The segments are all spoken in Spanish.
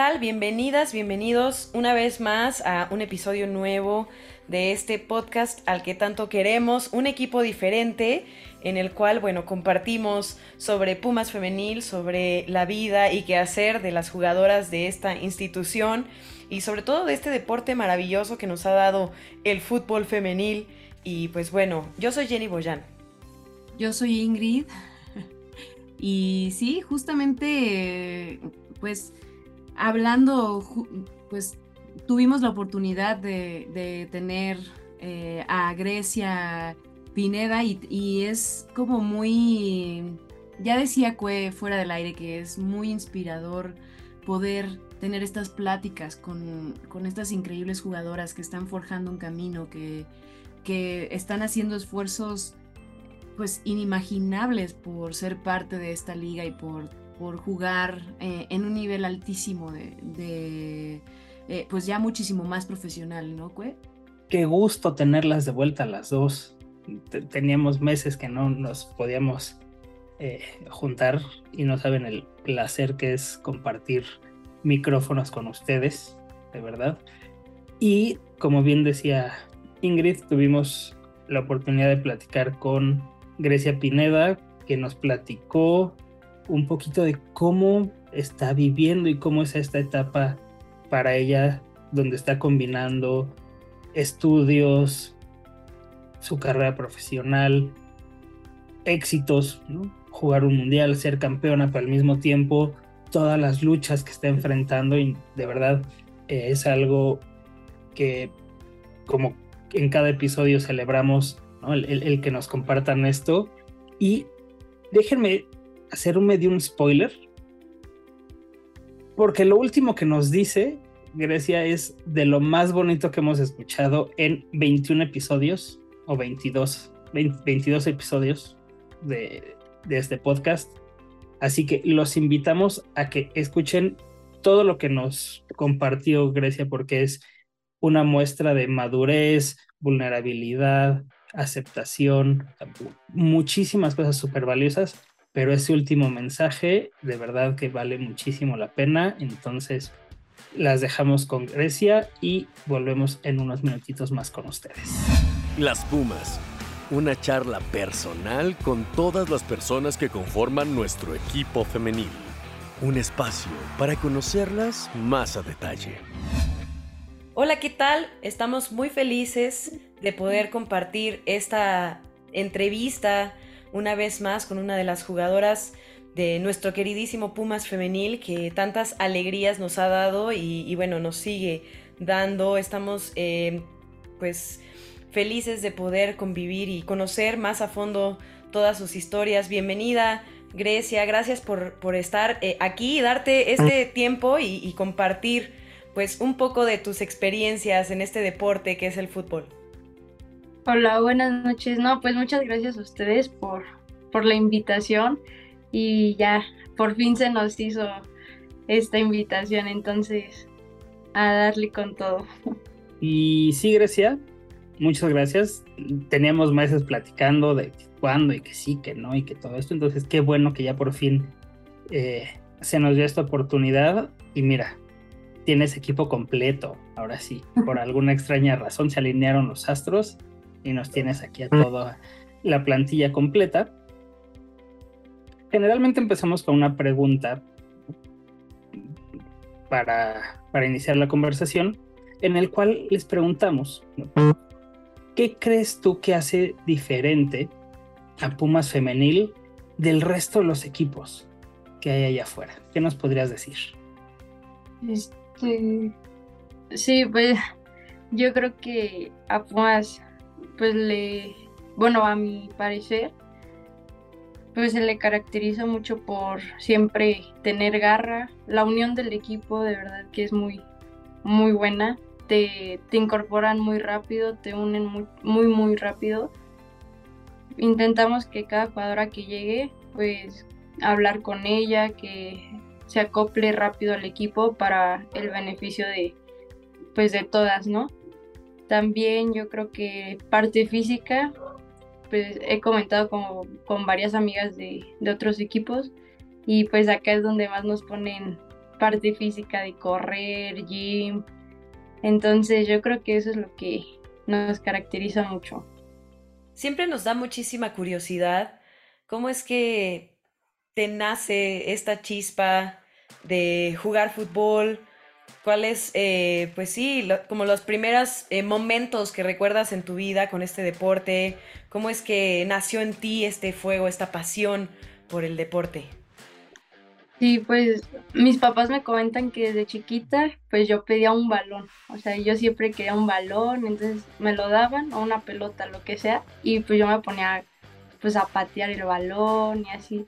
Bienvenidas, bienvenidos una vez más a un episodio nuevo de este podcast al que tanto queremos, un equipo diferente en el cual, bueno, compartimos sobre Pumas Femenil, sobre la vida y qué hacer de las jugadoras de esta institución y sobre todo de este deporte maravilloso que nos ha dado el fútbol femenil. Y pues bueno, yo soy Jenny Boyan. Yo soy Ingrid. Y sí, justamente, pues hablando, pues tuvimos la oportunidad de, tener eh, a Grecia Pineda y, es como muy, ya decía Cue fuera del aire que es muy inspirador poder tener estas pláticas con, estas increíbles jugadoras que están forjando un camino, que, que están haciendo esfuerzos pues inimaginables por ser parte de esta liga y por por jugar eh, en un nivel altísimo de, eh, pues ya muchísimo más profesional, ¿no, Cue? Qué gusto tenerlas de vuelta las dos. Teníamos meses que no nos podíamos eh, juntar y no saben el placer que es compartir micrófonos con ustedes, de verdad. Y como bien decía Ingrid, tuvimos la oportunidad de platicar con Grecia Pineda, que nos platicó un poquito de cómo está viviendo y cómo es esta etapa para ella, donde está combinando estudios, su carrera profesional, éxitos, jugar un mundial, ser campeona, pero al mismo tiempo todas las luchas que está enfrentando y de verdad eh, es algo que como en cada episodio celebramos el, que nos compartan esto. Y déjenme hacerme de un spoiler. Porque lo último que nos dice Grecia es de lo más bonito que hemos escuchado en 21 episodios o 22, 22 episodios de, de este podcast. Así que los invitamos a que escuchen todo lo que nos compartió Grecia porque es una muestra de madurez, vulnerabilidad, aceptación, muchísimas cosas súper valiosas pero ese último mensaje de verdad que vale muchísimo la pena. Entonces las dejamos con Grecia y volvemos en unos minutitos más con ustedes. Las Pumas, una charla personal con todas las personas que conforman nuestro equipo femenil. Un espacio para conocerlas más a detalle. Hola, ¿qué tal? Estamos muy felices de poder compartir esta entrevista una vez más con una de las jugadoras de nuestro queridísimo Pumas femenil que tantas alegrías nos ha dado y, bueno, nos sigue dando. Estamos eh, pues felices de poder convivir y conocer más a fondo todas sus historias. Bienvenida. Grecia, gracias por, por estar eh, aquí darte este tiempo y, y compartir pues un poco de tus experiencias en este deporte que es el fútbol. Hola, buenas noches. No, pues muchas gracias a ustedes por, por la invitación y ya por fin se nos hizo esta invitación, entonces a darle con todo. Y sí, Grecia, muchas gracias. Teníamos meses platicando de cuándo y que sí, que no y que todo esto, entonces qué bueno que ya por fin eh, se nos dio esta oportunidad y mira, tienes equipo completo, ahora sí, por alguna extraña razón se alinearon los astros y nos tienes aquí a toda la plantilla completa. Generalmente empezamos con una pregunta para, para iniciar la conversación, en el cual les preguntamos, ¿qué crees tú que hace diferente a Pumas Femenil del resto de los equipos que hay allá afuera? ¿Qué nos podrías decir? Este, sí, pues yo creo que a Pumas pues le, bueno, a mi parecer, pues se le caracteriza mucho por siempre tener garra, la unión del equipo de verdad que es muy, muy buena, te, te incorporan muy rápido, te unen muy, muy, muy rápido. Intentamos que cada jugadora que llegue, pues hablar con ella, que se acople rápido al equipo para el beneficio de, pues de todas, ¿no? También yo creo que parte física, pues he comentado como, con varias amigas de, de otros equipos y pues acá es donde más nos ponen parte física de correr, gym. Entonces yo creo que eso es lo que nos caracteriza mucho. Siempre nos da muchísima curiosidad cómo es que te nace esta chispa de jugar fútbol, ¿Cuáles, eh, pues sí, como los primeros eh, momentos que recuerdas en tu vida con este deporte? ¿Cómo es que nació en ti este fuego, esta pasión por el deporte? Sí, pues mis papás me comentan que desde chiquita, pues yo pedía un balón. O sea, yo siempre quería un balón, entonces me lo daban, o una pelota, lo que sea, y pues yo me ponía pues a patear el balón y así.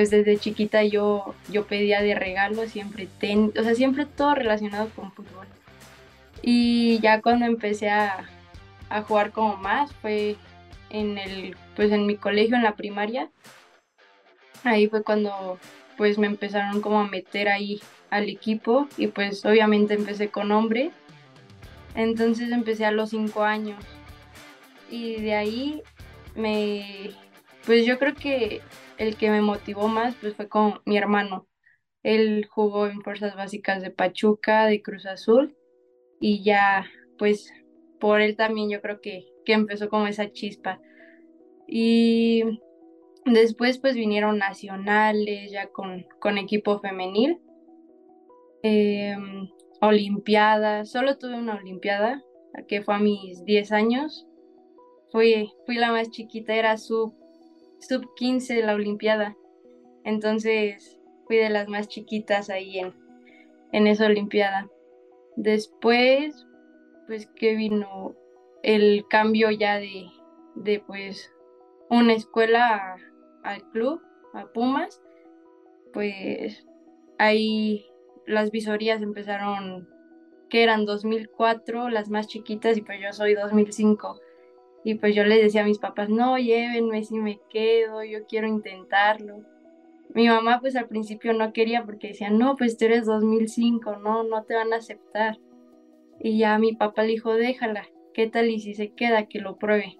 Pues desde chiquita yo, yo pedía de regalo siempre ten, o sea, siempre todo relacionado con fútbol. Y ya cuando empecé a, a, jugar como más fue en el, pues en mi colegio, en la primaria. Ahí fue cuando pues me empezaron como a meter ahí al equipo y pues obviamente empecé con hombre. Entonces empecé a los cinco años. Y de ahí me, pues yo creo que el que me motivó más pues fue con mi hermano. Él jugó en Fuerzas Básicas de Pachuca, de Cruz Azul, y ya pues por él también yo creo que, que empezó como esa chispa. Y después pues vinieron nacionales, ya con, con equipo femenil, em, olimpiadas, solo tuve una olimpiada, que fue a mis 10 años, fui, fui la más chiquita, era sub sub 15 de la Olimpiada. Entonces fui de las más chiquitas ahí en, en esa Olimpiada. Después, pues que vino el cambio ya de, de pues una escuela al club, a Pumas, pues ahí las visorías empezaron, que eran 2004, las más chiquitas, y pues yo soy 2005. Y pues yo les decía a mis papás, no, llévenme si me quedo, yo quiero intentarlo. Mi mamá pues al principio no quería porque decía, no, pues tú eres 2005, no, no te van a aceptar. Y ya mi papá le dijo, déjala, ¿qué tal y si se queda, que lo pruebe?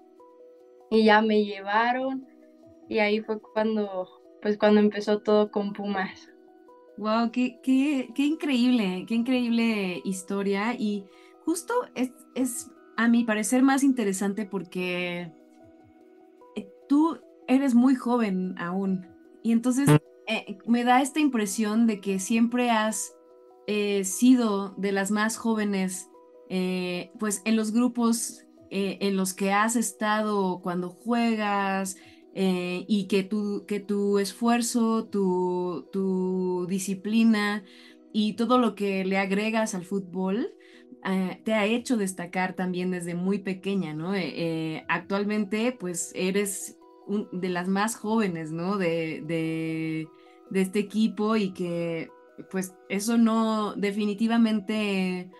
Y ya me llevaron y ahí fue cuando, pues cuando empezó todo con Pumas. Wow, qué, qué, qué increíble, qué increíble historia y justo es, es a mi parecer más interesante porque eh, tú eres muy joven aún y entonces mm. eh, me da esta impresión de que siempre has eh, sido de las más jóvenes, pues en los grupos en los que has estado cuando juegas y que tu, que tu esfuerzo, tu, tu disciplina y todo lo que le agregas al fútbol, eh, te ha hecho destacar también desde muy pequeña, ¿no? Eh, eh, actualmente, pues eres de las más jóvenes, ¿no? De, este equipo y que, pues, eso no, definitivamente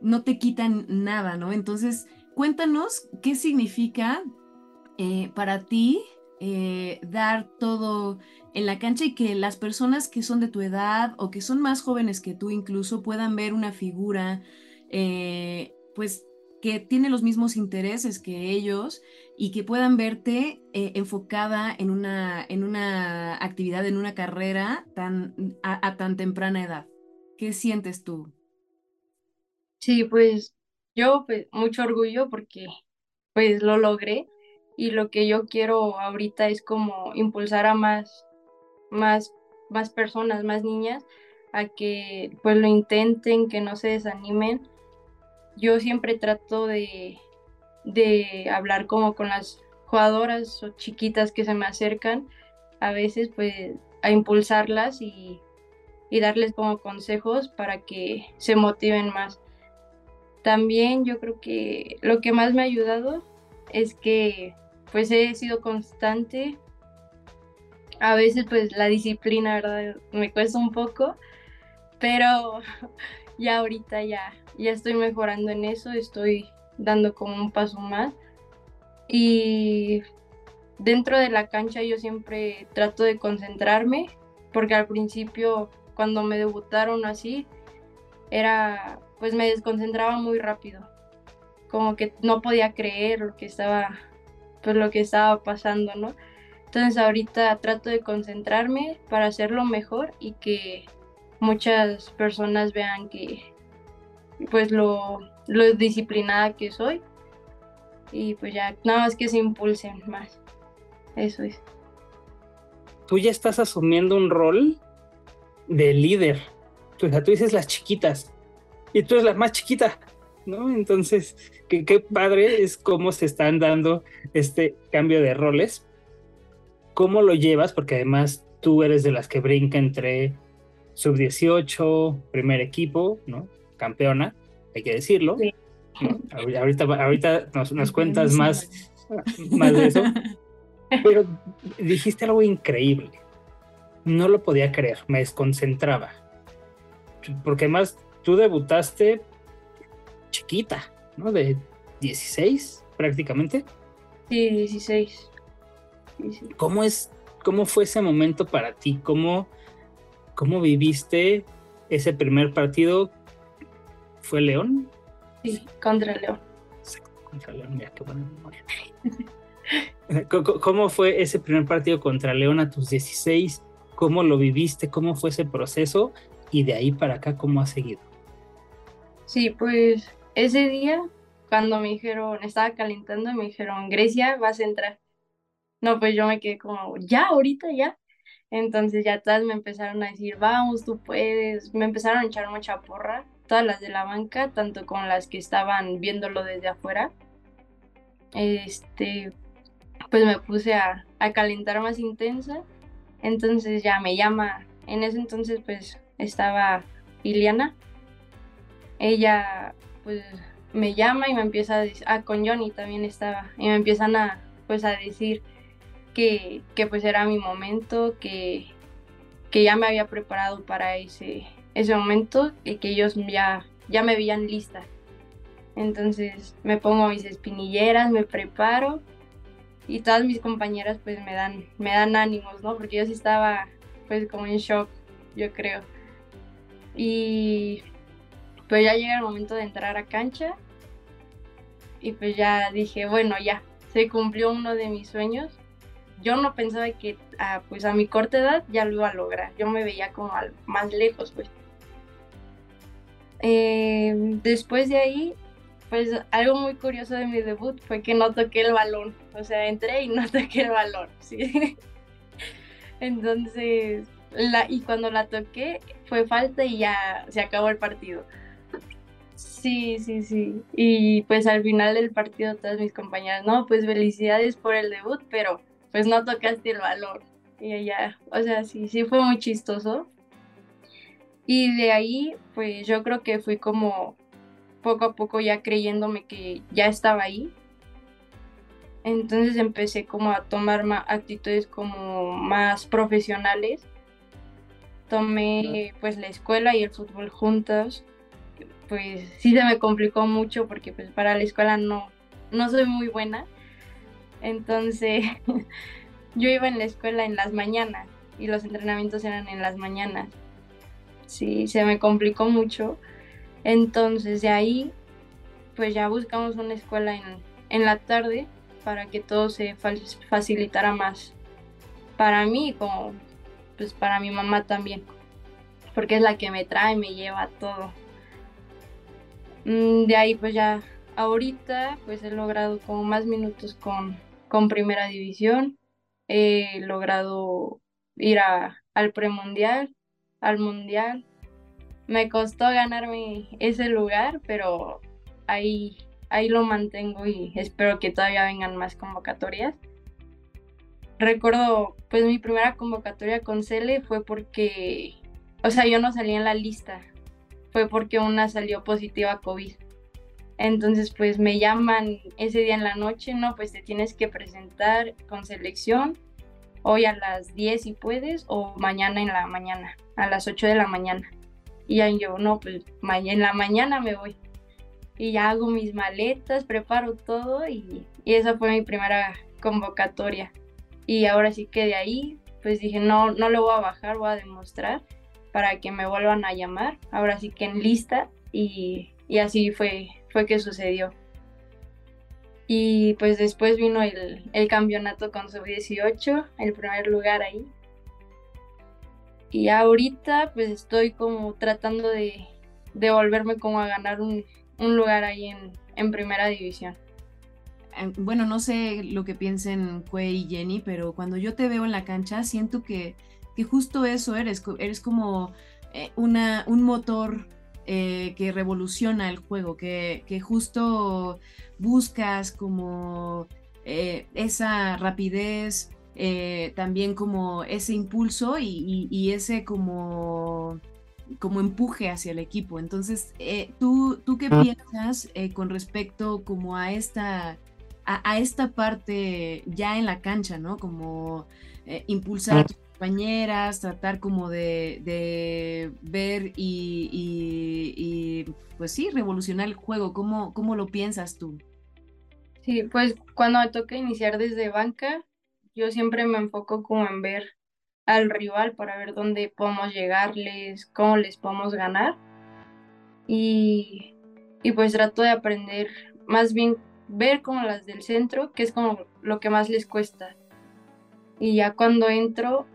no te quitan nada, ¿no? Entonces, cuéntanos qué significa para ti dar todo en la cancha y que las personas que son de tu edad o que son más jóvenes que tú incluso puedan ver una figura eh, pues que tiene los mismos intereses que ellos y que puedan verte eh, enfocada en una, en una actividad, en una carrera tan, a, tan temprana edad. ¿Qué sientes tú? Sí, pues yo pues, mucho orgullo porque pues lo logré y lo que yo quiero ahorita es como impulsar a más, más, más personas, más niñas a que pues lo intenten, que no se desanimen yo siempre trato de, hablar como con las jugadoras o chiquitas que se me acercan, a veces pues a impulsarlas y, darles como consejos para que se motiven más. También yo creo que lo que más me ha ayudado es que pues he sido constante. A veces pues la disciplina, ¿verdad? Me cuesta un poco, pero ya ahorita ya, ya estoy mejorando en eso, estoy dando como un paso más. Y dentro de la cancha yo siempre trato de concentrarme, porque al principio cuando me debutaron así, era, pues me desconcentraba muy rápido, como que no podía creer lo que estaba, pues lo que estaba pasando, ¿no? Entonces ahorita trato de concentrarme para hacerlo mejor y que muchas personas vean que, pues lo, lo disciplinada que soy y pues ya nada más que se impulsen más. Eso es. Tú ya estás asumiendo un rol de líder. O sea, tú dices las chiquitas y tú eres la más chiquita, ¿no? Entonces, qué, qué padre es cómo se están dando este cambio de roles. ¿Cómo lo llevas? Porque además tú eres de las que brinca entre sub-18, primer equipo, ¿no? Campeona, hay que decirlo. Sí. Ahorita, ahorita nos, nos cuentas más, más de eso. Pero dijiste algo increíble. No lo podía creer, me desconcentraba. Porque además tú debutaste chiquita, ¿no? De 16 prácticamente. Sí, 16. ¿Cómo es, cómo fue ese momento para ti? ¿Cómo, cómo viviste ese primer partido? ¿Fue León? Sí, contra León. Contra León, mira qué buena memoria. ¿Cómo fue ese primer partido contra León a tus 16? ¿Cómo lo viviste? ¿Cómo fue ese proceso? Y de ahí para acá, ¿cómo ha seguido? Sí, pues ese día, cuando me dijeron, estaba calentando, me dijeron, Grecia, vas a entrar. No, pues yo me quedé como, ya, ahorita, ya. Entonces ya todas me empezaron a decir, vamos, tú puedes. Me empezaron a echar mucha porra, todas las de la banca, tanto con las que estaban viéndolo desde afuera. Este, pues me puse a, calentar más intensa. Entonces ya me llama, en ese entonces pues estaba Iliana. Ella pues me llama y me empieza a decir, ah, con Johnny también estaba, y me empiezan a pues a decir que, que pues era mi momento, que, que ya me había preparado para ese, ese momento y que ellos ya, ya me veían lista. Entonces me pongo mis espinilleras, me preparo y todas mis compañeras pues me dan, me dan ánimos, ¿no? Porque yo sí estaba pues como en shock, yo creo. Y pues ya llega el momento de entrar a cancha y pues ya dije, bueno, ya, se cumplió uno de mis sueños. Yo no pensaba que a, pues a mi corta edad ya lo iba a lograr, yo me veía como más lejos pues. Eh, después de ahí pues algo muy curioso de mi debut fue que no toqué el balón. O sea, entré y no toqué el balón, ¿sí? Entonces, la, y cuando la toqué fue falta y ya se acabó el partido. Sí, sí, sí. Y pues al final del partido todas mis compañeras, no, pues felicidades por el debut, pero pues no tocaste el balón. Y ella, o sea, sí, sí fue muy chistoso. Y de ahí, pues yo creo que fui como poco a poco ya creyéndome que ya estaba ahí. Entonces empecé como a tomar actitudes como más profesionales. Tomé pues la escuela y el fútbol juntos. Pues sí se me complicó mucho porque pues para la escuela no, no soy muy buena. Entonces yo iba en la escuela en las mañanas y los entrenamientos eran en las mañanas. Sí, se me complicó mucho entonces de ahí, pues ya buscamos una escuela en, la tarde para que todo se facilitara más para mí como pues para mi mamá también, porque es la que me trae, me lleva todo. Mm, de ahí pues ya ahorita pues he logrado como más minutos con, con primera división, he logrado ir a, al premundial, al mundial, me costó ganarme ese lugar, pero ahí, ahí lo mantengo y espero que todavía vengan más convocatorias. Recuerdo, pues mi primera convocatoria con Cele fue porque, o sea, yo no salí en la lista, fue porque una salió positiva a COVID. Entonces, pues me llaman ese día en la noche, no, pues te tienes que presentar con selección hoy a las 10 si puedes o mañana en la mañana, a las 8 de la mañana. Y ya yo, no, pues en la mañana me voy. Y ya hago mis maletas, preparo todo y, y esa fue mi primera convocatoria. Y ahora sí que de ahí, pues dije, no, no lo voy a bajar, voy a demostrar para que me vuelvan a llamar. Ahora sí que en lista y, y así fue, fue que sucedió. Y pues después vino el, el campeonato con sub-18, el primer lugar ahí. Y ahorita pues estoy como tratando de, de volverme como a ganar un, un lugar ahí en, en, primera división. Eh, bueno, no sé lo que piensen Cue y Jenny, pero cuando yo te veo en la cancha siento que, que justo eso eres, eres como eh, una, un motor eh, que revoluciona el juego, que, que justo buscas como eh, esa rapidez, eh, también como ese impulso y, ese como, como empuje hacia el equipo. Entonces, ¿tú, ¿tú qué piensas con respecto como a esta, a, esta parte ya en la cancha, ¿no? Como impulsar compañeras, tratar como de, ver y, pues sí, revolucionar el juego. ¿Cómo, ¿Cómo lo piensas tú? Sí, pues cuando me toca iniciar desde banca, yo siempre me enfoco como en ver al rival para ver dónde podemos llegarles, cómo les podemos ganar. Y, y pues trato de aprender, más bien ver como las del centro, que es como lo que más les cuesta. Y ya cuando entro,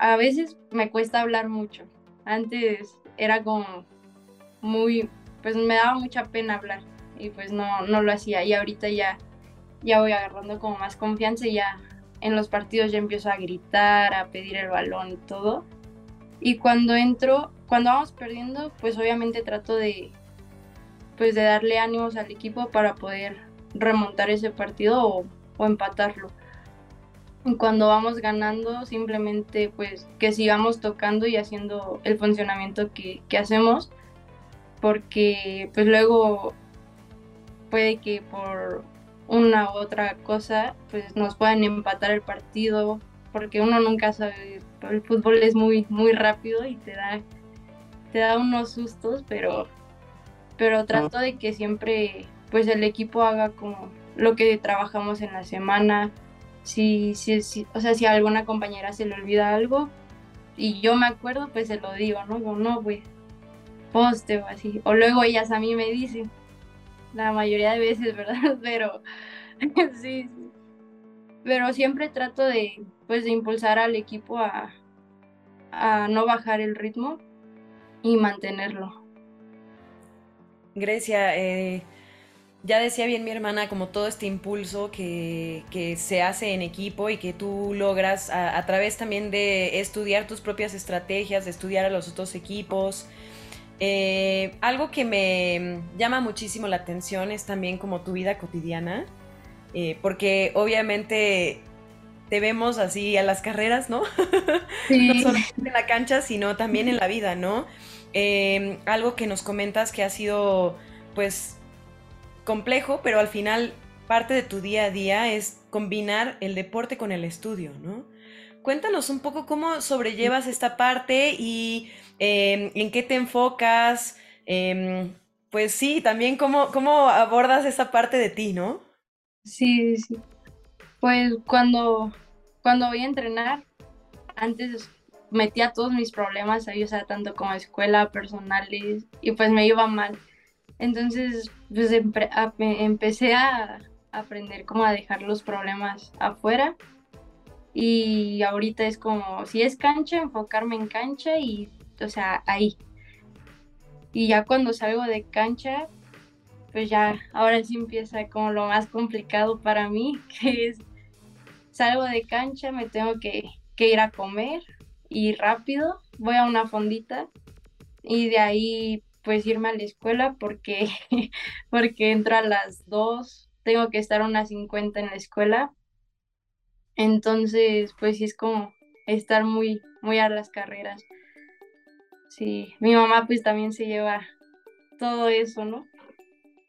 a veces me cuesta hablar mucho. Antes era como muy, pues me daba mucha pena hablar y pues no, no lo hacía. Y ahorita ya, ya voy agarrando como más confianza y ya en los partidos ya empiezo a gritar, a pedir el balón y todo. Y cuando entro, cuando vamos perdiendo, pues obviamente trato de, pues de darle ánimos al equipo para poder remontar ese partido o, o empatarlo cuando vamos ganando, simplemente pues que sigamos tocando y haciendo el funcionamiento que, hacemos, porque pues luego puede que por una u otra cosa pues nos puedan empatar el partido, porque uno nunca sabe, el fútbol es muy, muy rápido y te da, te da unos sustos, pero, pero trato de que siempre pues el equipo haga como lo que trabajamos en la semana, si, si, o sea, si a alguna compañera se le olvida algo y yo me acuerdo, pues se lo digo, ¿no? Como, no, pues, poste o así. O luego ellas a mí me dicen, la mayoría de veces, ¿verdad? Pero, sí, sí. Pero siempre trato de, pues, de impulsar al equipo a, a no bajar el ritmo y mantenerlo. Grecia, eh, ya decía bien mi hermana, como todo este impulso que, se hace en equipo y que tú logras a, través también de estudiar tus propias estrategias, de estudiar a los otros equipos. Eh, algo que me llama muchísimo la atención es también como tu vida cotidiana, eh, porque obviamente te vemos así a las carreras, ¿no? no solamente en la cancha, sino también en la vida, ¿no? Eh, algo que nos comentas que ha sido, pues, complejo, pero al final parte de tu día a día es combinar el deporte con el estudio, ¿no? Cuéntanos un poco cómo sobrellevas esta parte y em, en qué te enfocas. Em, pues sí, también cómo, cómo abordas esa parte de ti, ¿no? Sí, sí. Pues cuando, cuando voy a entrenar, antes metía todos mis problemas ahí, o sea, tanto como escuela, personales, y pues me iba mal. Entonces, pues empecé a aprender cómo a dejar los problemas afuera. Y ahorita es como, si es cancha, enfocarme en cancha y, o sea, ahí. Y ya cuando salgo de cancha, pues ya, ahora sí empieza como lo más complicado para mí, que es, salgo de cancha, me tengo que, que ir a comer y rápido, voy a una fondita y de ahí pues irme a la escuela porque, porque entro a las 2, tengo que estar a unas 50 en la escuela. Entonces, pues sí es como estar muy, muy a las carreras. Sí, mi mamá pues también se lleva todo eso, ¿no?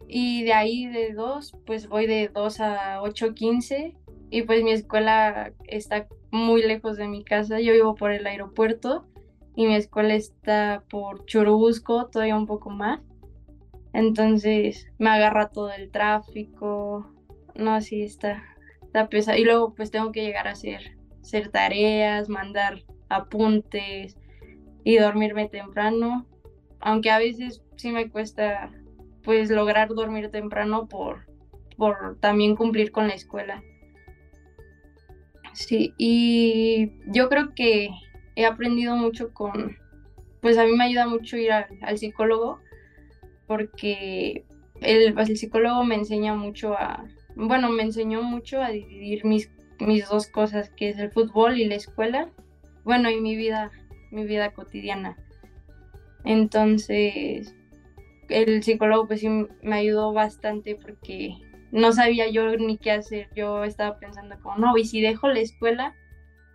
Y de ahí de 2, pues voy de 2 a 8.15 y pues mi escuela está muy lejos de mi casa, yo vivo por el aeropuerto y mi escuela está por Churubusco, todavía un poco más. Entonces me agarra todo el tráfico, no, así está, está pesado. Y luego pues tengo que llegar a hacer, hacer tareas, mandar apuntes y dormirme temprano. Aunque a veces sí me cuesta pues lograr dormir temprano por, por también cumplir con la escuela. Sí, y yo creo que he aprendido mucho con, pues a mí me ayuda mucho ir al, psicólogo porque el, pues, el psicólogo me enseña mucho a, bueno, me enseñó mucho a dividir mis, mis dos cosas, que es el fútbol y la escuela, bueno, y mi vida, mi vida cotidiana. Entonces, el psicólogo pues sí me ayudó bastante porque no sabía yo ni qué hacer. Yo estaba pensando como, no, ¿y si dejo la escuela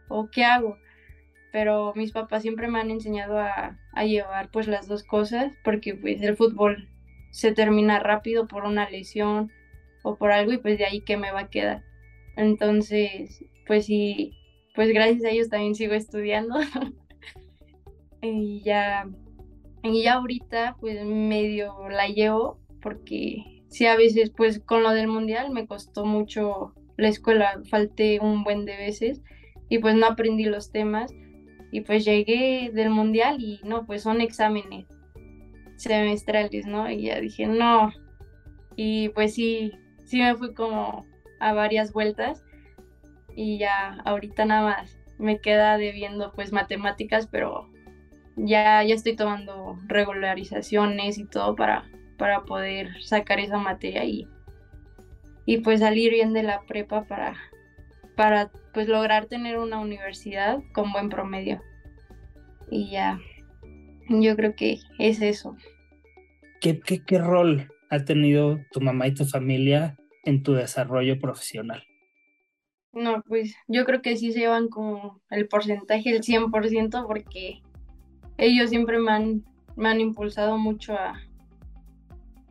o qué hago? Pero mis papás siempre me han enseñado a, a llevar pues las dos cosas porque pues el fútbol se termina rápido por una lesión o por algo y pues de ahí que me va a quedar. Entonces, pues sí, pues gracias a ellos también sigo estudiando. y ya, y ya ahorita pues medio la llevo porque sí, a veces pues con lo del mundial me costó mucho la escuela, falté un buen de veces y pues no aprendí los temas y pues llegué del mundial y no, pues son exámenes semestrales, ¿no? Y ya dije, no. Y pues sí, sí me fui como a varias vueltas y ya ahorita nada más me queda debiendo pues matemáticas, pero ya, ya estoy tomando regularizaciones y todo para para poder sacar esa materia y, y pues salir bien de la prepa para, para pues lograr tener una universidad con buen promedio. Y ya, yo creo que es eso. ¿Qué, qué, qué rol ha tenido tu mamá y tu familia en tu desarrollo profesional? No, pues yo creo que sí se llevan como el porcentaje, el 100%, porque ellos siempre me han, me han impulsado mucho a,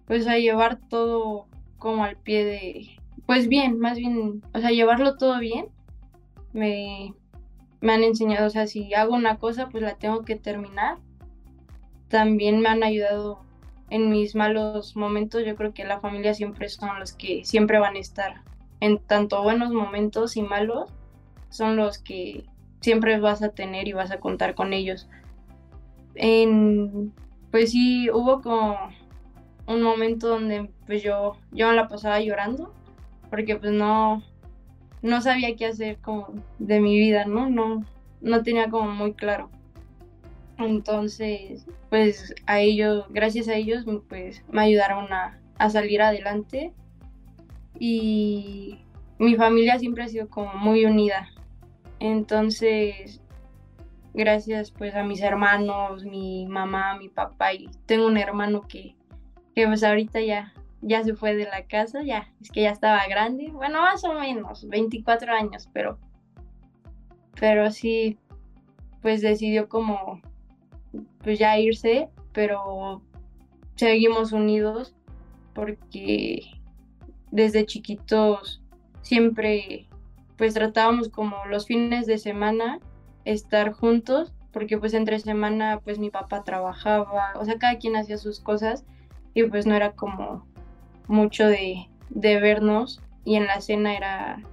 pues a llevar todo como al pie de, pues bien, más bien, o sea, llevarlo todo bien, me, me han enseñado, o sea, si hago una cosa, pues la tengo que terminar. También me han ayudado en mis malos momentos, yo creo que la familia siempre son los que siempre van a estar en tanto buenos momentos y malos, son los que siempre vas a tener y vas a contar con ellos. En, pues sí, hubo como un momento donde pues yo, yo la pasaba llorando porque pues no, no sabía qué hacer como de mi vida, ¿no? No, no tenía como muy claro. Entonces, pues a ellos, gracias a ellos, pues me ayudaron a, a salir adelante y mi familia siempre ha sido como muy unida. Entonces, gracias pues a mis hermanos, mi mamá, mi papá y tengo un hermano que que pues ahorita ya, ya se fue de la casa, ya, es que ya estaba grande, bueno, más o menos, 24 años, pero, pero sí, pues decidió como, pues ya irse, pero seguimos unidos porque desde chiquitos siempre pues tratábamos como los fines de semana estar juntos porque pues entre semana pues mi papá trabajaba, o sea, cada quien hacía sus cosas y pues no era como mucho de, vernos. Y en la cena era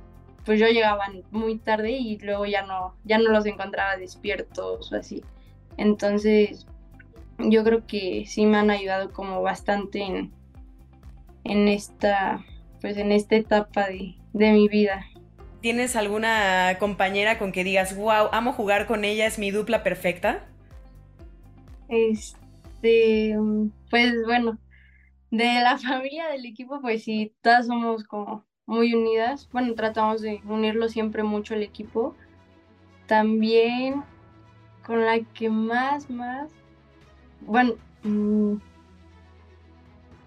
pues yo llegaba muy tarde y luego ya no ya no los encontraba despiertos o así. Entonces yo creo que sí me han ayudado como bastante en, en esta pues en esta etapa de, de mi vida. ¿Tienes alguna compañera con que digas, wow, amo jugar con ella, es mi dupla perfecta? Este, pues bueno, de la familia del equipo, pues sí, todas somos como muy unidas. Bueno, tratamos de unirlo siempre mucho el equipo. También con la que más, más, bueno,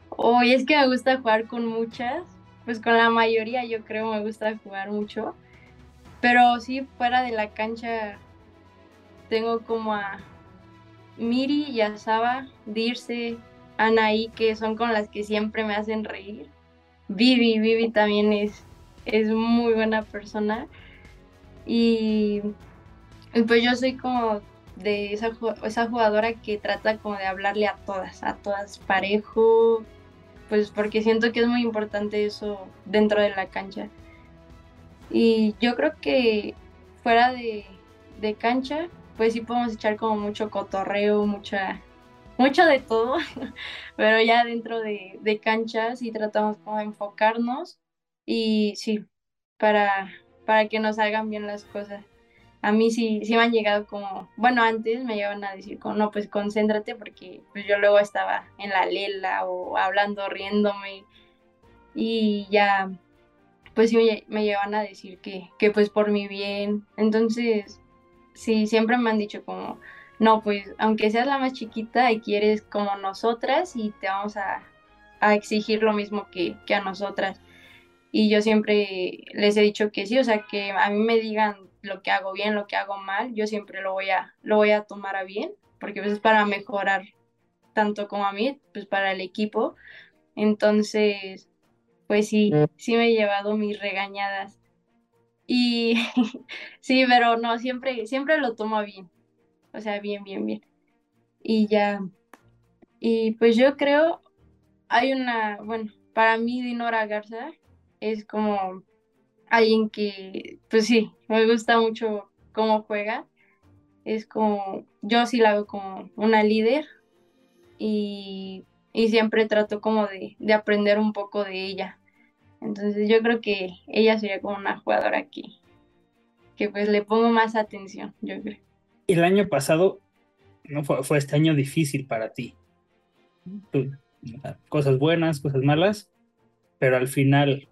hoy es que me gusta jugar con muchas, pues con la mayoría yo creo me gusta jugar mucho. Pero sí, fuera de la cancha tengo como a Miri y a Saba, Dirce, Anaí, que son con las que siempre me hacen reír. Vivi, Vivi también es, es muy buena persona. Y, pues yo soy como de esa, esa jugadora que trata como de hablarle a todas, a todas parejo, pues porque siento que es muy importante eso dentro de la cancha. Y yo creo que fuera de, de cancha, pues sí podemos echar como mucho cotorreo, mucha, mucho de todo, pero ya dentro de, de cancha sí tratamos como de enfocarnos y sí, para, para que nos salgan bien las cosas. A mí sí, sí me han llegado como, bueno, antes me llegaban a decir como, no, pues concéntrate porque pues yo luego estaba en la lela o hablando, riéndome y ya, pues sí me, me llevan a decir que, que pues por mi bien. Entonces, sí, siempre me han dicho como, no, pues aunque seas la más chiquita y quieres como nosotras y te vamos a, a exigir lo mismo que, que a nosotras y yo siempre les he dicho que sí, o sea, que a mí me digan lo que hago bien, lo que hago mal, yo siempre lo voy a, lo voy a tomar a bien, porque pues es para mejorar tanto como a mí, pues para el equipo. Entonces, pues sí, mm. sí me he llevado mis regañadas. Y sí, pero no, siempre, siempre lo tomo bien. O sea, bien, bien, bien. Y ya. Y pues yo creo, hay una, bueno, para mí Dinora Garza es como alguien que, pues sí, me gusta mucho cómo juega. Es como, yo sí la veo como una líder y, siempre trato como de, aprender un poco de ella. Entonces yo creo que ella sería como una jugadora que, que pues le pongo más atención, yo creo. El año pasado no fue, fue este año difícil para ti. Cosas buenas, cosas malas, pero al final,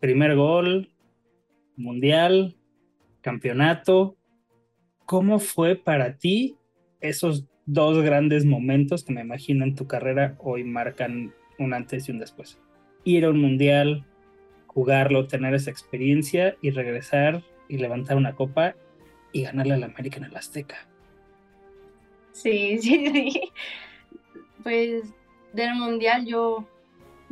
primer gol, mundial, campeonato. ¿Cómo fue para ti esos dos grandes momentos que me imagino en tu carrera hoy marcan un antes y un después? Ir a un mundial, jugarlo, tener esa experiencia y regresar y levantar una copa y ganarle al América en el Azteca. Sí, sí, sí. Pues del mundial yo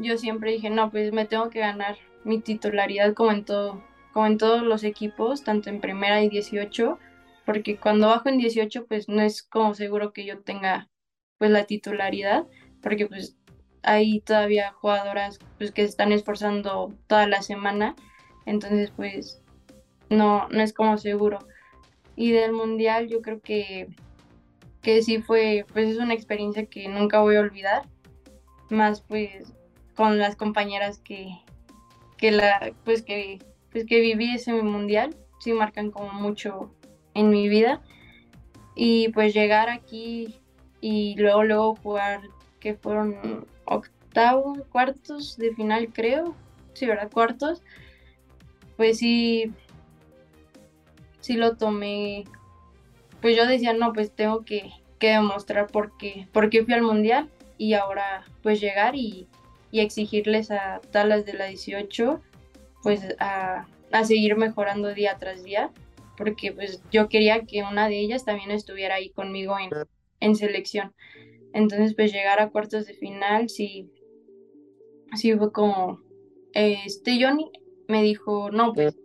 yo siempre dije, no, pues me tengo que ganar mi titularidad como en todo, como en todos los equipos, tanto en primera y 18, porque cuando bajo en 18, pues no es como seguro que yo tenga pues la titularidad, porque pues hay todavía jugadoras pues que se están esforzando toda la semana, entonces pues no, no es como seguro. Y del mundial yo creo que, que sí fue, pues es una experiencia que nunca voy a olvidar, más pues con las compañeras que, que la, pues que, pues que viví ese mundial, sí marcan como mucho en mi vida. Y pues llegar aquí y luego, luego jugar, que fueron octavos, cuartos de final creo, sí, ¿verdad? Cuartos, pues sí, sí lo tomé, pues yo decía, no, pues tengo que, que demostrar por qué, por qué fui al mundial y ahora pues llegar y, y exigirles a talas de la 18 pues a, seguir mejorando día tras día porque pues yo quería que una de ellas también estuviera ahí conmigo en, en selección. Entonces pues llegar a cuartos de final sí, sí fue como, este Johnny me dijo, no pues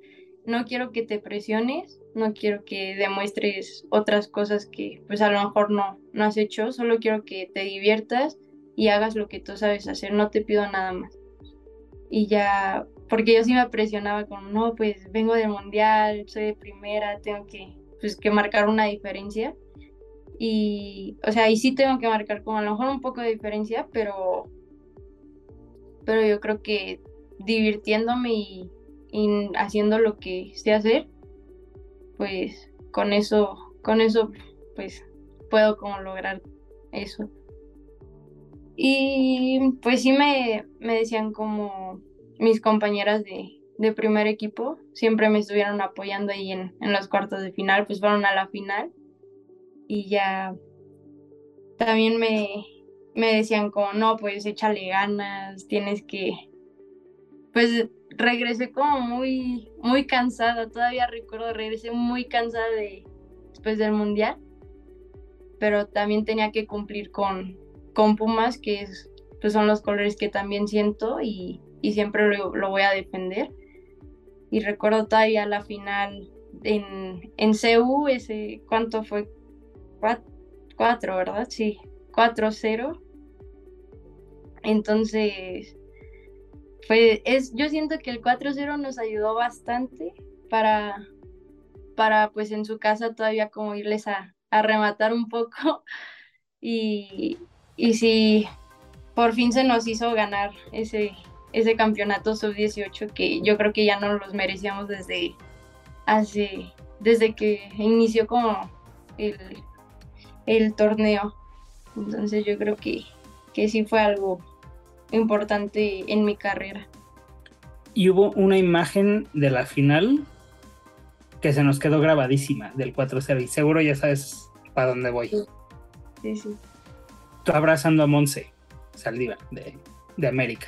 no quiero que te presiones, no quiero que demuestres otras cosas que pues a lo mejor no, no has hecho, solo quiero que te diviertas y hagas lo que tú sabes hacer, no te pido nada más. Y ya, porque yo sí me presionaba con, no, pues vengo del mundial, soy de primera, tengo que, pues, que marcar una diferencia. Y, o sea, y sí tengo que marcar como a lo mejor un poco de diferencia, pero, pero yo creo que divirtiéndome y, y haciendo lo que sé hacer, pues con eso, con eso, pues puedo como lograr eso. Y pues sí me, decían como mis compañeras de, primer equipo, siempre me estuvieron apoyando ahí en, los cuartos de final, pues fueron a la final. Y ya también me, me decían como, no, pues échale ganas, tienes que... Pues regresé como muy, muy cansada, todavía recuerdo, regresé muy cansada de, después del mundial, pero también tenía que cumplir con, con Pumas, que es, pues son los colores que también siento y, siempre lo, voy a defender. Y recuerdo todavía la final en, en CEU, ese, ¿cuánto fue? 4, ¿verdad? Sí, 4-0. Entonces, pues es, yo siento que el 4-0 nos ayudó bastante para, para pues en su casa todavía como irles a, a rematar un poco. Y, y sí, por fin se nos hizo ganar ese, ese campeonato sub-18 que yo creo que ya no los merecíamos desde hace, desde que inició como el, el torneo. Entonces yo creo que, que sí fue algo importante en mi carrera. Y hubo una imagen de la final que se nos quedó grabadísima del 4-0 y seguro ya sabes para dónde voy. Sí, sí. Tú abrazando a Monse Saldívar de, de América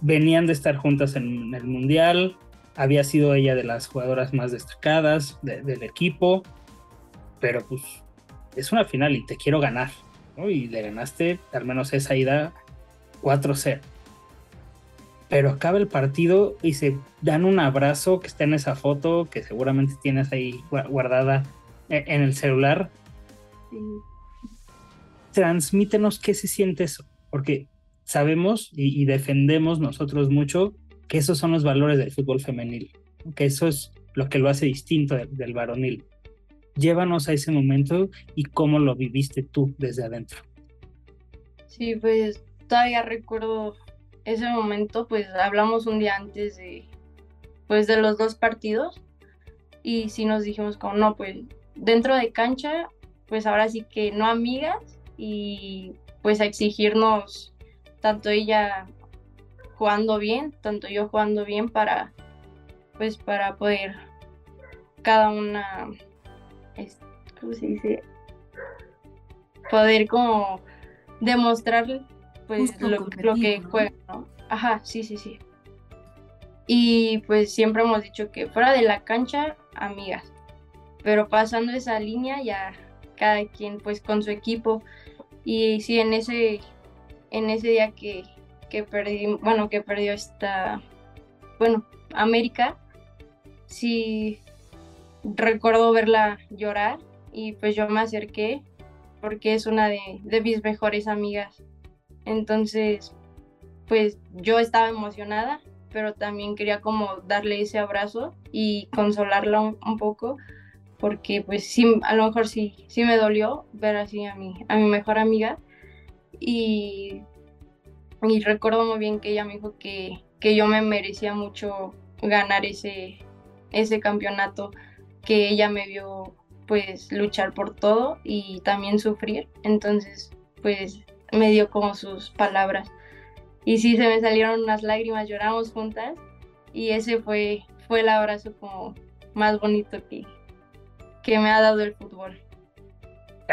venían de estar juntas en el Mundial, había sido ella de las jugadoras más destacadas del equipo, pero pues es una final y te quiero ganar, Y le ganaste al menos esa ida 4-0. Pero acaba el partido y se dan un abrazo que está en esa foto que seguramente tienes ahí guardada e-, en el celular. Transmítenos qué se siente eso, porque sabemos y, defendemos nosotros mucho que esos son los valores del fútbol femenil, que eso es lo que lo hace distinto del, varonil. Llévanos a ese momento y cómo lo viviste tú desde adentro. Sí, pues todavía recuerdo ese momento, pues hablamos un día antes de, pues, de los dos partidos y sí nos dijimos como, no, pues dentro de cancha, pues ahora sí que no amigas y pues a exigirnos tanto ella jugando bien, tanto yo jugando bien para, pues para poder cada una, ¿cómo se dice? Poder como demostrar pues lo, que juega, ¿no? Ajá, sí, sí, sí. Y pues siempre hemos dicho que fuera de la cancha, amigas. Pero pasando esa línea ya cada quien pues con su equipo. Y sí, en ese en ese día que, que perdí, bueno, que perdió esta, bueno, América, sí recuerdo verla llorar y pues yo me acerqué porque es una de, de mis mejores amigas. Entonces, pues yo estaba emocionada, pero también quería como darle ese abrazo y consolarla un, poco, porque pues sí, a lo mejor sí, sí me dolió ver así a mi, a mi mejor amiga, y, y recuerdo muy bien que ella me dijo que, que yo me merecía mucho ganar ese, ese campeonato, que ella me vio pues luchar por todo y también sufrir, entonces pues me dio como sus palabras. Y sí, se me salieron unas lágrimas, lloramos juntas y ese fue, fue el abrazo como más bonito que, que me ha dado el fútbol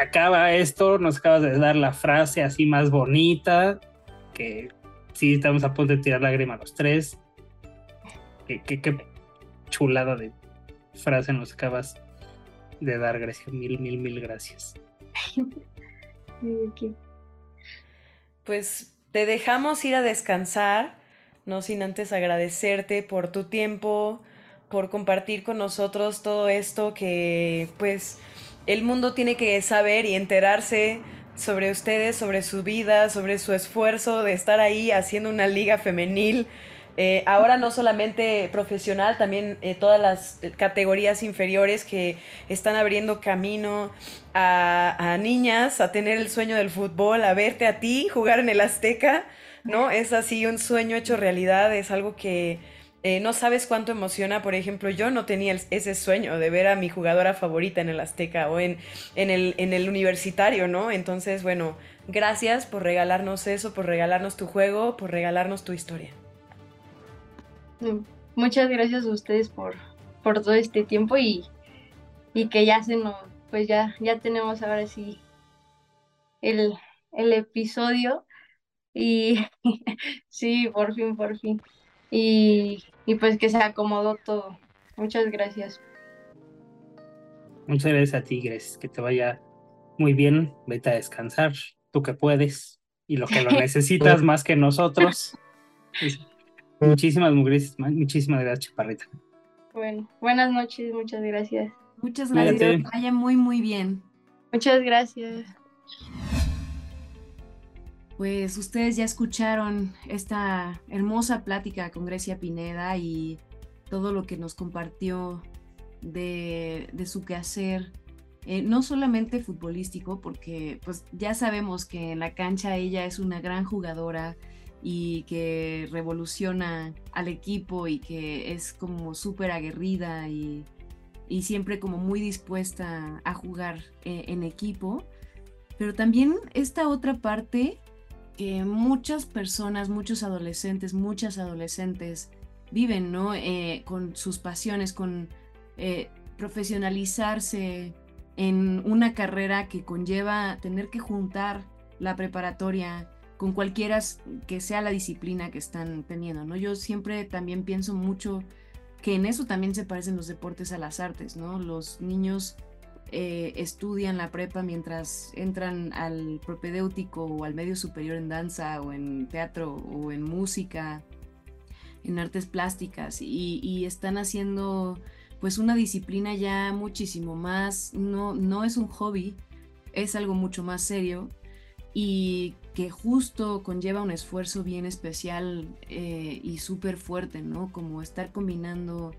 acaba esto, nos acabas de dar la frase así más bonita, que sí estamos a punto de tirar lágrima los tres. Qué, chulada de frase nos acabas de dar, Grecia. Mil, mil, mil gracias. Pues te dejamos ir a descansar, no sin antes agradecerte por tu tiempo, por compartir con nosotros todo esto que pues el mundo tiene que saber y enterarse sobre ustedes, sobre su vida, sobre su esfuerzo de estar ahí haciendo una liga femenil. Eh, ahora no solamente profesional, también eh, todas las categorías inferiores que están abriendo camino a, niñas a tener el sueño del fútbol, a verte a ti jugar en el Azteca, ¿no? Es así un sueño hecho realidad, es algo que, eh, no sabes cuánto emociona, por ejemplo, yo no tenía ese sueño de ver a mi jugadora favorita en el Azteca o en, en el universitario, ¿no? Entonces, bueno, gracias por regalarnos eso, por regalarnos tu juego, por regalarnos tu historia. Muchas gracias a ustedes por, por todo este tiempo y, y que ya se nos, pues ya, ya tenemos ahora sí el, el episodio y sí, por fin, por fin. Y, y pues que se acomodó todo. Muchas gracias. Muchas gracias a ti, Grace. Que te vaya muy bien. Vete a descansar, tú que puedes y lo que lo necesitas más que nosotros. Muchísimas gracias, muchísimas gracias, Chaparrita. Bueno, buenas noches, muchas gracias. Muchas gracias. Que vaya muy, muy bien. Muchas gracias. Pues ustedes ya escucharon esta hermosa plática con Grecia Pineda y todo lo que nos compartió de, su quehacer, eh, no solamente futbolístico, porque pues ya sabemos que en la cancha ella es una gran jugadora y que revoluciona al equipo y que es como súper aguerrida y, siempre como muy dispuesta a jugar eh, en equipo. Pero también esta otra parte que muchas personas, muchos adolescentes, muchas adolescentes viven, ¿no? Eh, con sus pasiones, con eh, profesionalizarse en una carrera que conlleva tener que juntar la preparatoria con cualquiera que sea la disciplina que están teniendo, ¿no? Yo siempre también pienso mucho que en eso también se parecen los deportes a las artes, ¿no? Los niños eh, estudian la prepa mientras entran al propedéutico o al medio superior en danza o en teatro o en música, en artes plásticas y, están haciendo pues una disciplina ya muchísimo más, no, no es un hobby, es algo mucho más serio y que justo conlleva un esfuerzo bien especial eh, y súper fuerte, ¿no? Como estar combinando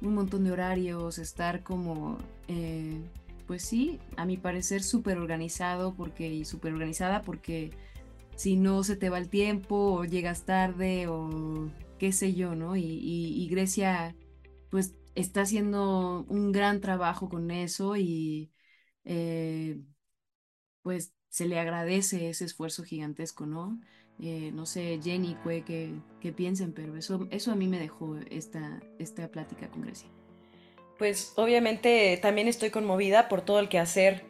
un montón de horarios, estar como eh, pues sí, a mi parecer súper organizado porque, y súper organizada porque si no se te va el tiempo o llegas tarde o qué sé yo, ¿no? Y, Grecia pues está haciendo un gran trabajo con eso y eh, pues se le agradece ese esfuerzo gigantesco, ¿no? Eh, no sé, Jenny, que, que, piensen, pero eso, eso a mí me dejó esta, esta plática con Grecia. Pues obviamente también estoy conmovida por todo el quehacer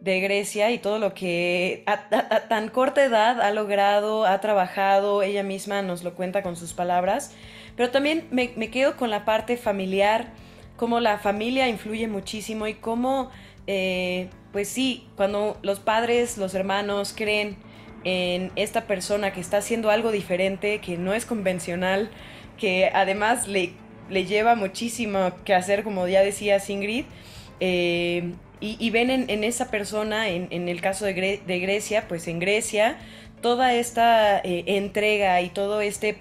de Grecia y todo lo que a, tan corta edad ha logrado, ha trabajado, ella misma nos lo cuenta con sus palabras, pero también me, quedo con la parte familiar, cómo la familia influye muchísimo y cómo, eh, pues sí, cuando los padres, los hermanos creen en esta persona que está haciendo algo diferente, que no es convencional, que además le le lleva muchísimo que hacer, como ya decía Ingrid, eh, y, ven en, esa persona, en, el caso de, Grecia, pues en Grecia, toda esta eh, entrega y todo este,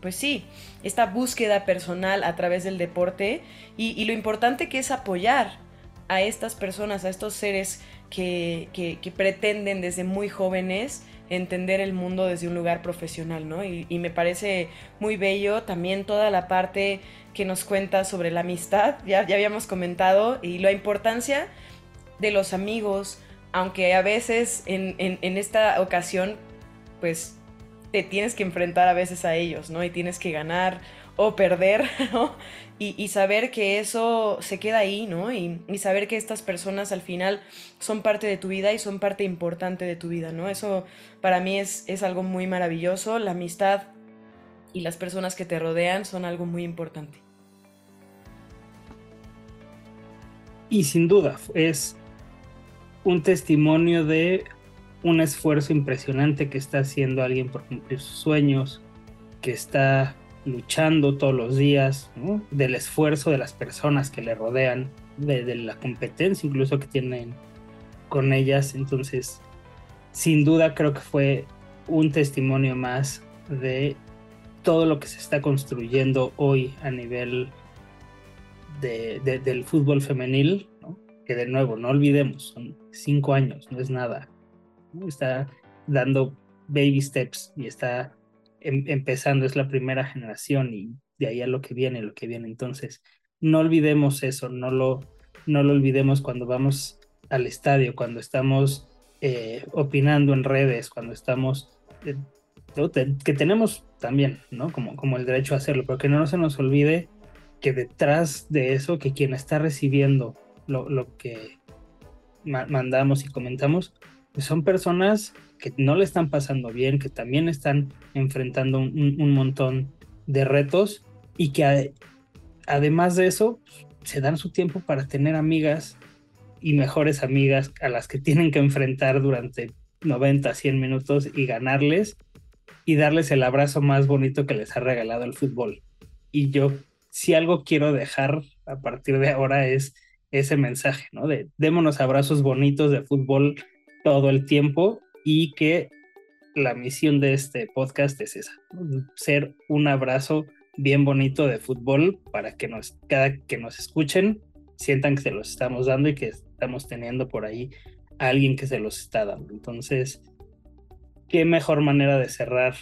pues sí, esta búsqueda personal a través del deporte y, lo importante que es apoyar a estas personas, a estos seres que, que pretenden desde muy jóvenes entender el mundo desde un lugar profesional, ¿no? Y, me parece muy bello también toda la parte que nos cuenta sobre la amistad, ya, ya habíamos comentado, y la importancia de los amigos, aunque a veces en, en esta ocasión, pues te tienes que enfrentar a veces a ellos, ¿no? Y tienes que ganar o perder. Y, saber que eso se queda ahí, ¿no? Y, saber que estas personas al final son parte de tu vida y son parte importante de tu vida, ¿no? Eso para mí es, es algo muy maravilloso. La amistad y las personas que te rodean son algo muy importante. Y sin duda, es un testimonio de un esfuerzo impresionante que está haciendo alguien por cumplir sus sueños, que está luchando todos los días, del esfuerzo de las personas que le rodean, de, la competencia incluso que tienen con ellas. Entonces, sin duda creo que fue un testimonio más de todo lo que se está construyendo hoy a nivel de, del fútbol femenil, que de nuevo, no olvidemos, son cinco años, no es nada. Está dando baby steps y está Em, empezando, es la primera generación y de ahí a lo que viene, lo que viene. Entonces, no olvidemos eso, no lo, no lo olvidemos cuando vamos al estadio, cuando estamos eh, opinando en redes, cuando estamos, eh, que tenemos también, ¿no? Como, como el derecho a hacerlo, pero que no se nos olvide que detrás de eso, que quien está recibiendo lo, lo que mandamos y comentamos, pues son personas que no le están pasando bien, que también están enfrentando un, montón de retos y que además de eso se dan su tiempo para tener amigas y mejores amigas a las que tienen que enfrentar durante 90, 100 minutos y ganarles y darles el abrazo más bonito que les ha regalado el fútbol. Y yo, si algo quiero dejar a partir de ahora es ese mensaje, ¿no? De démonos abrazos bonitos de fútbol todo el tiempo y que la misión de este podcast es esa, ser un abrazo bien bonito de fútbol para que nos, cada que nos escuchen sientan que se los estamos dando y que estamos teniendo por ahí a alguien que se los está dando. Entonces, qué mejor manera de cerrar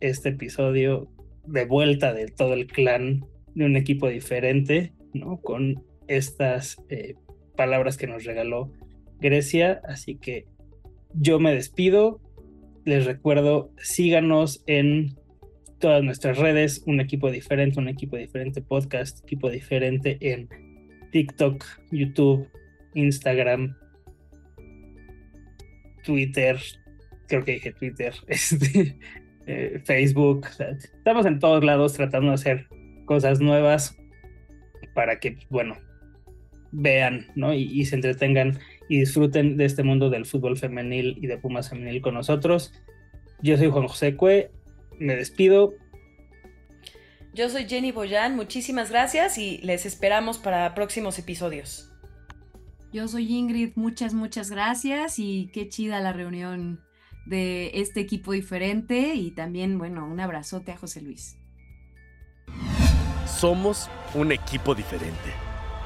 este episodio de vuelta de todo el clan de un equipo diferente, ¿no? Con estas eh, palabras que nos regaló Grecia. Así que yo me despido. Les recuerdo, síganos en todas nuestras redes, un equipo diferente, un equipo diferente podcast, equipo diferente en TikTok, YouTube, Instagram, Twitter, creo que dije Twitter, este, eh, Facebook. estamos en todos lados tratando de hacer cosas nuevas para que, bueno, vean, ¿no? Y, se entretengan y disfruten de este mundo del fútbol femenil y de Pumas femenil con nosotros. Yo soy Juan José Cue, me despido. Yo soy Jenny Boyan, muchísimas gracias y les esperamos para próximos episodios. Yo soy Ingrid, muchas, muchas gracias y qué chida la reunión de este equipo diferente y también, bueno, un abrazote a José Luis. Somos un equipo diferente.